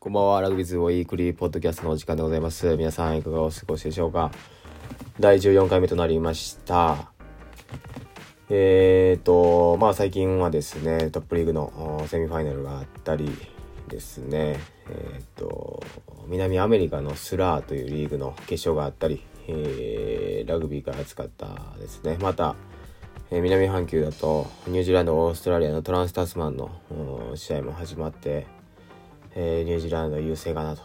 こんばんは、ラグビーズウィークリーポッドキャストのお時間でございます。皆さんいかがお過ごしでしょうか第14回目となりました。えーと、まあ最近はですね、トップリーグのセミファイナルがあったりですね、えーと、南アメリカのスラーというリーグの決勝があったり、えー、ラグビーから扱ったですね、また、えー、南半球だとニュージーランド、オーストラリアのトランスタスマンの試合も始まって、えー、ニュージーランド優勢かなと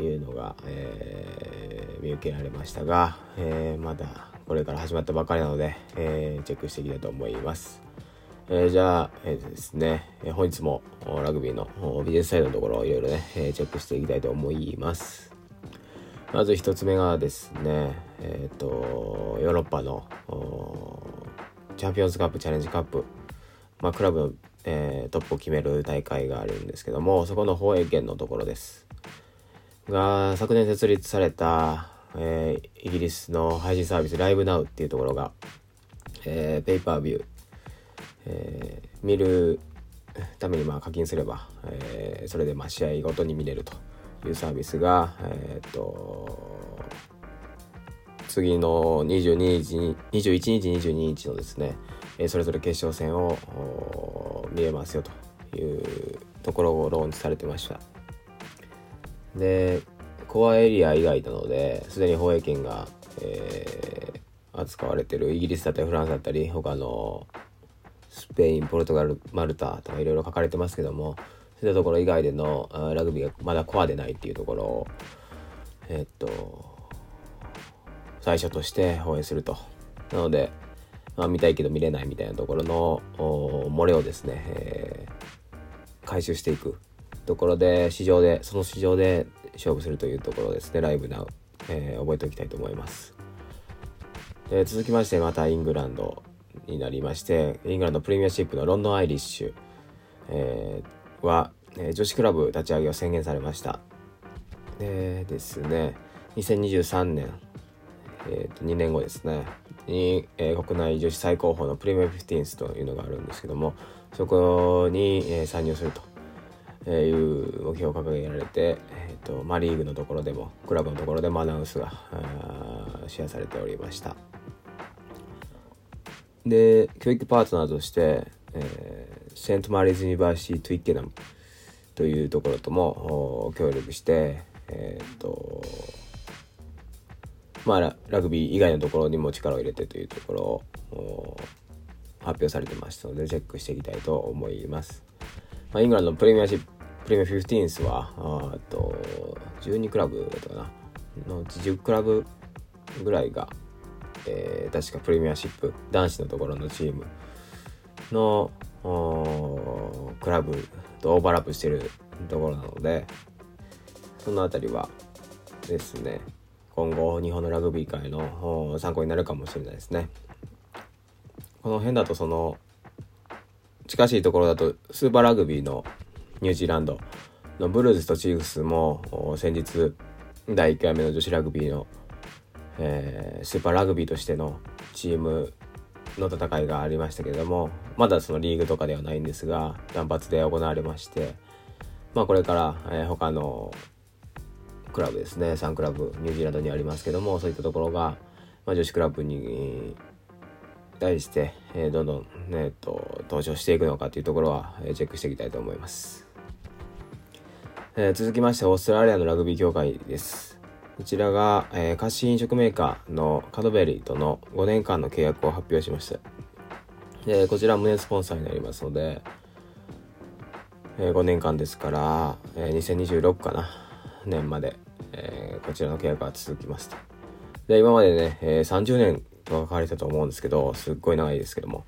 いうのが、えー、見受けられましたが、えー、まだこれから始まったばかりなので、えチェックしていきたいと思います。えじゃあ、えー、ですね、え本日もラグビーのビジネスサイドのところをいろいろね、えチェックしていきたいと思います。まず一つ目がですね、えっ、と、ヨーロッパのチャンピオンズカップ、チャレンジカップ、まあ、クラブのえー、トップを決める大会があるんですけどもそこの放映権のところです。が昨年設立された、えー、イギリスの配信サービスライブナウっていうところが、えー、ペーパービュー、えー、見るためにまあ課金すれば、えー、それでまあ試合ごとに見れるというサービスが、えー、っと次の22日21日22日のですねえそれぞれ決勝戦を見えますよというところをローンチされてました。でコアエリア以外なのですでに放映権が、えー、扱われてるイギリスだったりフランスだったり他のスペインポルトガルマルタとかいろいろ書かれてますけどもそういったところ以外でのラグビーがまだコアでないっていうところをえー、っと最初として放映すると。なのであ、見たいけど見れないみたいなところの漏れをですね、えー、回収していく。ところで市場でその市場で勝負するというところですねライブナウ、えー、覚えておきたいと思います。で続きましてまたイングランドになりましてイングランドプレミアシップのロンドンアイリッシュ、えー、は、えー、女子クラブ立ち上げを宣言されました。でですね2023年えー、と2年後ですね。に、えー、国内女子最高峰のプレミアムフィフティンスというのがあるんですけどもそこに、えー、参入するという目標を掲げられて、えーと、マリーグのところでもクラブのところでもアナウンスがシェアされておりました。で教育パートナーとして、えー、セントマリーズ・ユニバーシティ・トゥイッケナムというところとも協力してえっ、ー、とまあ、ラグビー以外のところにも力を入れてというところを発表されてましたのでチェックしていきたいと思います。まあ、イングランドのプレミアシッププレミア15s はあと12クラブだったかなのうち10クラブぐらいが、えー、確かプレミアシップ男子のところのチームのクラブとオーバーラップしてるところなのでその辺りはですね今後日本のラグビー界の参考になるかもしれないですね。この辺だとその近しいところだとスーパーラグビーのニュージーランドのブルーズとチーフスも先日第1回目の女子ラグビーの、えー、スーパーラグビーとしてのチームの戦いがありましたけれどもまだそのリーグとかではないんですが単発で行われましてまあこれから、えー、他のクラブですね。3クラブニュージーランドにありますけどもそういったところが、まあ、女子クラブに対して、えー、どんどん、ねえっと、登場していくのかというところは、えー、チェックしていきたいと思います、えー、続きましてオーストラリアのラグビー協会です。こちらが、えー、菓子飲食メーカーのカドベリーとの5年間の契約を発表しました。でこちら胸スポンサーになりますので、えー、5年間ですから、えー、2026かな年まで、えー、こちらの契約が続きますと。で、今までね、えー、30年と書かれたと思うんですけど、すっごい長いですけども、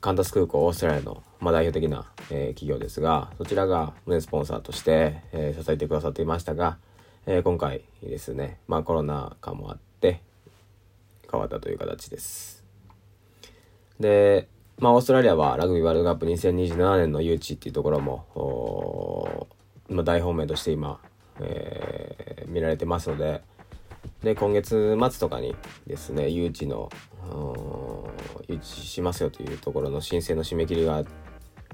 カンタス空港オーストラリアの、まあ、代表的な、えー、企業ですが、そちらが胸スポンサーとして、えー、支えてくださっていましたが、えー、今回ですね、まあコロナ禍もあって変わったという形です。で、まあオーストラリアはラグビーワールドカップ2027年の誘致っていうところも、まあ、大本命として今えー、見られてますのでで今月末とかにですね誘致の誘致しますよというところの申請の締め切りがあ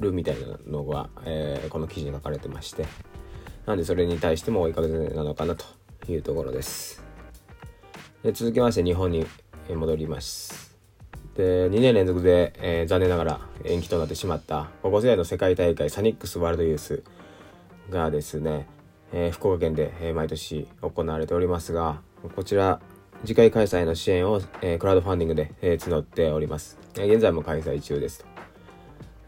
るみたいなのが、えー、この記事に書かれてましてなんでそれに対しても追いかけなのかなというところです。で続きまして日本に戻ります。で2年連続で、えー、残念ながら延期となってしまった高校生の世界大会サニックスワールドユースがですね、えー、福岡県で、えー、毎年行われておりますがこちら次回開催の支援を、えー、クラウドファンディングで、え、募っております、え、現在も開催中ですと。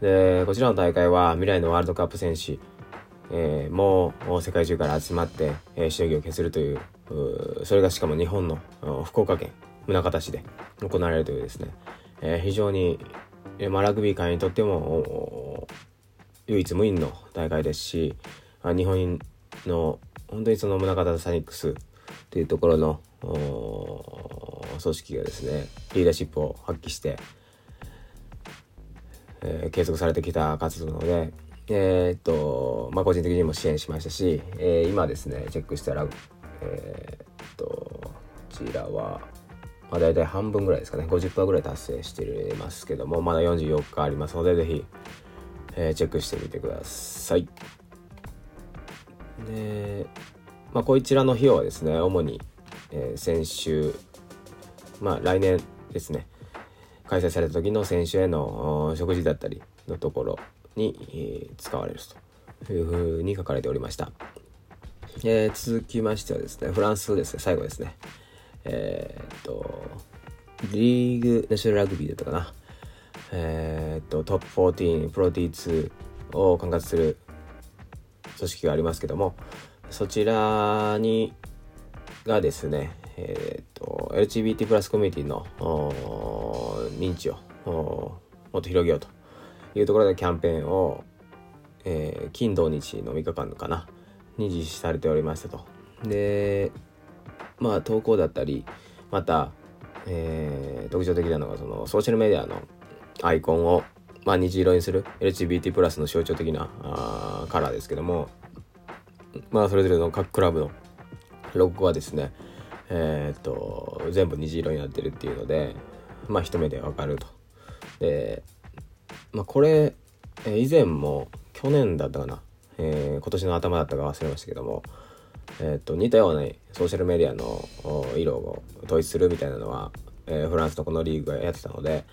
でこちらの大会は未来のワールドカップ選手、え、もう世界中から集まって、えー、しのぎを削るというそれがしかも日本の福岡県宗像市で行われるというですね、え、非常に、まあ、ラグビー界にとっても唯一無二の大会ですし日本の本当にその宗像サニックスというところの組織がですねリーダーシップを発揮して、えー、継続されてきた活動なので、えー、っとまあ、個人的にも支援しましたし、えー、今ですねチェックしたら、え、っとこちらは、まあ、大体半分ぐらいですかね50%ぐらい達成していますけどもまだ44日ありますので是非、え、チェックしてみてください。で、まあ、こちらの費用はですね主にえー、先週、まあ来年ですね、開催された時の選手への食事だったりのところに、えー、使われるというふうに書かれておりました。えー、続きましてはですね、フランスですね、最後ですね。えー、っと、リーグナショナルラグビーだったかな。えー、っと、トップ14、プロ T2 を管轄する組織がありますけども、そちらにがですね、えっ、と、LGBT プラスコミュニティの認知をもっと広げようというところでキャンペーンを、えー、金土日の3日間かな、に実施されておりましたと。で、まあ投稿だったり、また、えー、特徴的なのがそのソーシャルメディアのアイコンを、まあ、虹色にする？LGBT プラスの象徴的なあカラーですけども、まあそれぞれの各クラブのロゴはですねえー、っと全部虹色になってるっていうのでまあ一目でわかると。でまあこれ、え以前も去年だったかな、えー、今年の頭だったか忘れましたけどもえー、っと似たようなソーシャルメディアの色を統一するみたいなのは、えー、フランスのこのリーグがやってたので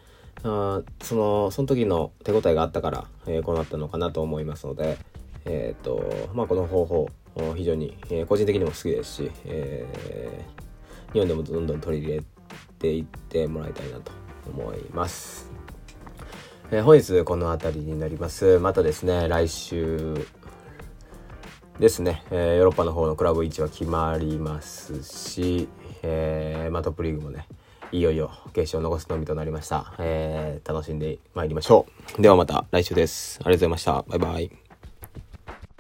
あそのその時の手応えがあったから、えー、こうなったのかなと思いますのでえっ、とまあこの方法非常に、えー、個人的にも好きですし、えー、日本でもどんどん取り入れていってもらいたいなと思います。えー、本日この辺りになります。またですね、来週ですね、えー、ヨーロッパの方のクラブ位置は決まりますし、えー、まあ、トップリーグもね、いよいよ決勝を残すのみとなりました。えー、楽しんでまいりましょう。ではまた来週です。ありがとうございました。バイバイ。